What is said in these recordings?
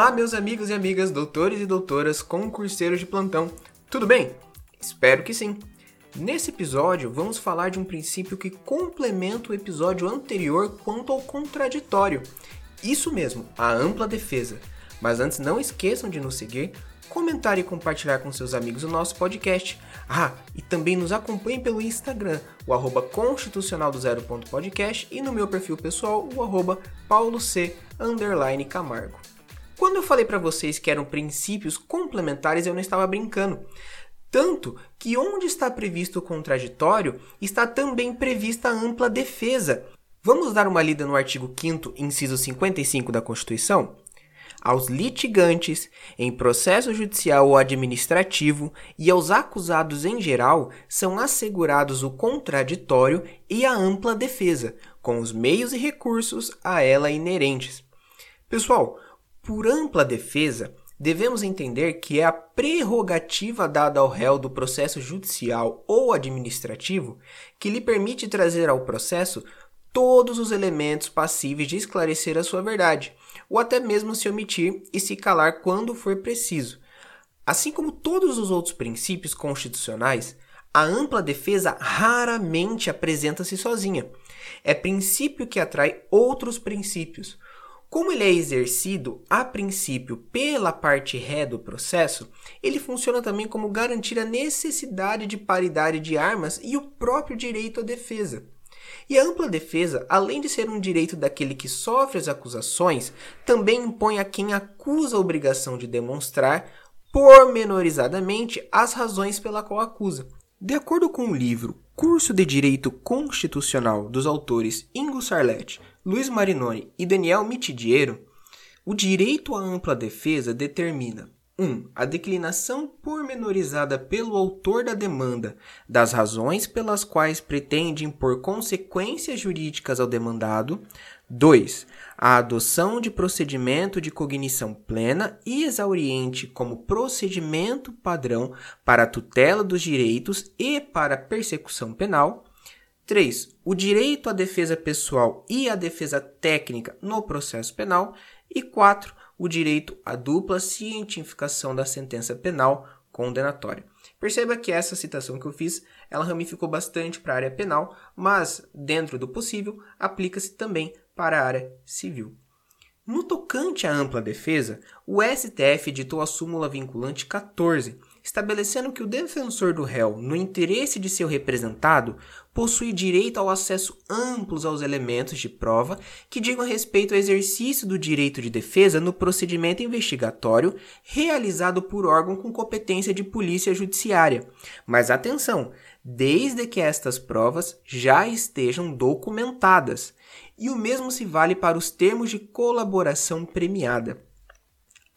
Olá, meus amigos e amigas, doutores e doutoras, concurseiros de plantão. Tudo bem? Espero que sim. Nesse episódio, vamos falar de um princípio que complementa o episódio anterior quanto ao contraditório. Isso mesmo, a ampla defesa. Mas antes, não esqueçam de nos seguir, comentar e compartilhar com seus amigos o nosso podcast. Ah, e também nos acompanhem pelo Instagram, o arroba constitucional do e no meu perfil pessoal, o arroba paulo c underline camargo. Quando eu falei para vocês que eram princípios complementares, eu não estava brincando. Tanto que onde está previsto o contraditório, está também prevista a ampla defesa. Vamos dar uma lida no artigo 5 inciso 55 da Constituição? Aos litigantes, em processo judicial ou administrativo, e aos acusados em geral, são assegurados o contraditório e a ampla defesa, com os meios e recursos a ela inerentes. Pessoal, por ampla defesa, devemos entender que é a prerrogativa dada ao réu do processo judicial ou administrativo que lhe permite trazer ao processo todos os elementos passíveis de esclarecer a sua verdade, ou até mesmo se omitir e se calar quando for preciso. Assim como todos os outros princípios constitucionais, a ampla defesa raramente apresenta-se sozinha. É princípio que atrai outros princípios. Como ele é exercido, a princípio, pela parte ré do processo, ele funciona também como garantir a necessidade de paridade de armas e o próprio direito à defesa. E a ampla defesa, além de ser um direito daquele que sofre as acusações, também impõe a quem acusa a obrigação de demonstrar pormenorizadamente as razões pela qual acusa. De acordo com o livro Curso de Direito Constitucional dos autores Ingo Sarlet, Luiz Marinoni e Daniel Mitidiero, o direito à ampla defesa determina 1. Um, a declinação pormenorizada pelo autor da demanda das razões pelas quais pretende impor consequências jurídicas ao demandado. 2. A adoção de procedimento de cognição plena e exauriente como procedimento padrão para a tutela dos direitos e para a persecução penal. 3. O direito à defesa pessoal e à defesa técnica no processo penal. E 4 o direito à dupla cientificação da sentença penal condenatória. Perceba que essa citação que eu fiz, ela ramificou bastante para a área penal, mas dentro do possível, aplica-se também para a área civil. No tocante à ampla defesa, o STF editou a súmula vinculante 14, estabelecendo que o defensor do réu, no interesse de seu representado, possui direito ao acesso amplos aos elementos de prova que digam respeito ao exercício do direito de defesa no procedimento investigatório realizado por órgão com competência de polícia judiciária. Mas atenção, desde que estas provas já estejam documentadas. E o mesmo se vale para os termos de colaboração premiada.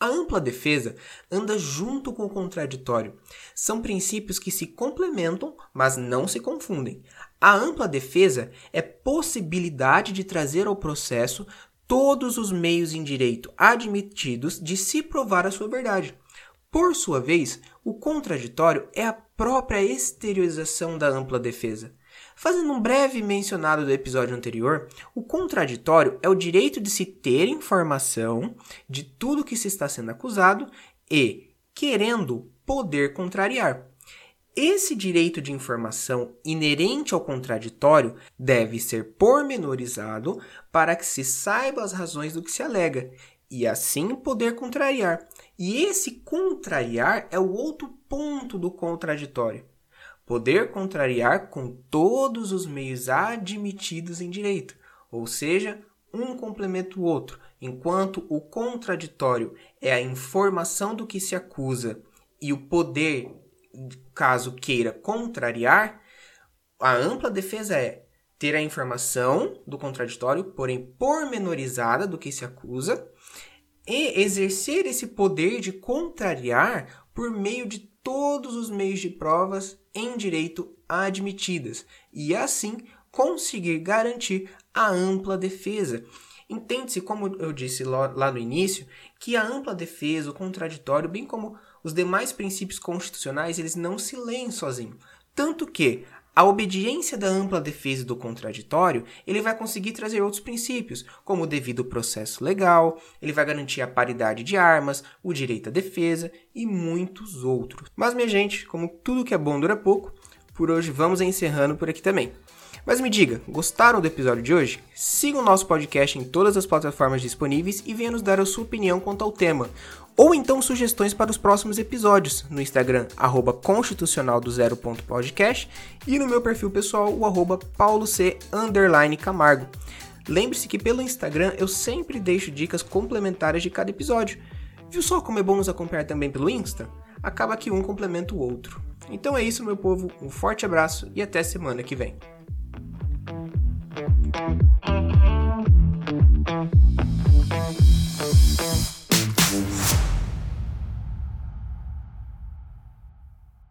A ampla defesa anda junto com o contraditório. São princípios que se complementam, mas não se confundem. A ampla defesa é possibilidade de trazer ao processo todos os meios em direito admitidos de se provar a sua verdade. Por sua vez, o contraditório é a própria exteriorização da ampla defesa. Fazendo um breve mencionado do episódio anterior, o contraditório é o direito de se ter informação de tudo que se está sendo acusado e, querendo, poder contrariar. Esse direito de informação inerente ao contraditório deve ser pormenorizado para que se saiba as razões do que se alega e assim poder contrariar. E esse contrariar é o outro ponto do contraditório poder contrariar com todos os meios admitidos em direito, ou seja, um complementa o outro, enquanto o contraditório é a informação do que se acusa e o poder, caso queira contrariar, a ampla defesa é ter a informação do contraditório, porém pormenorizada do que se acusa, e exercer esse poder de contrariar por meio de todos os meios de provas em direito admitidas e assim conseguir garantir a ampla defesa. Entende-se, como eu disse lá no início, que a ampla defesa, o contraditório, bem como os demais princípios constitucionais, eles não se leem sozinhos. Tanto que a obediência da ampla defesa do contraditório, ele vai conseguir trazer outros princípios, como o devido processo legal, ele vai garantir a paridade de armas, o direito à defesa e muitos outros. Mas, minha gente, como tudo que é bom dura pouco, por hoje vamos encerrando por aqui também. Mas me diga, gostaram do episódio de hoje? Siga o nosso podcast em todas as plataformas disponíveis e venha nos dar a sua opinião quanto ao tema ou então sugestões para os próximos episódios no Instagram, arroba constitucional do e no meu perfil pessoal, o arroba pauloc underline camargo. Lembre-se que pelo Instagram eu sempre deixo dicas complementares de cada episódio. Viu só como é bom nos acompanhar também pelo Insta? Acaba que um complementa o outro. Então é isso, meu povo, um forte abraço e até semana que vem.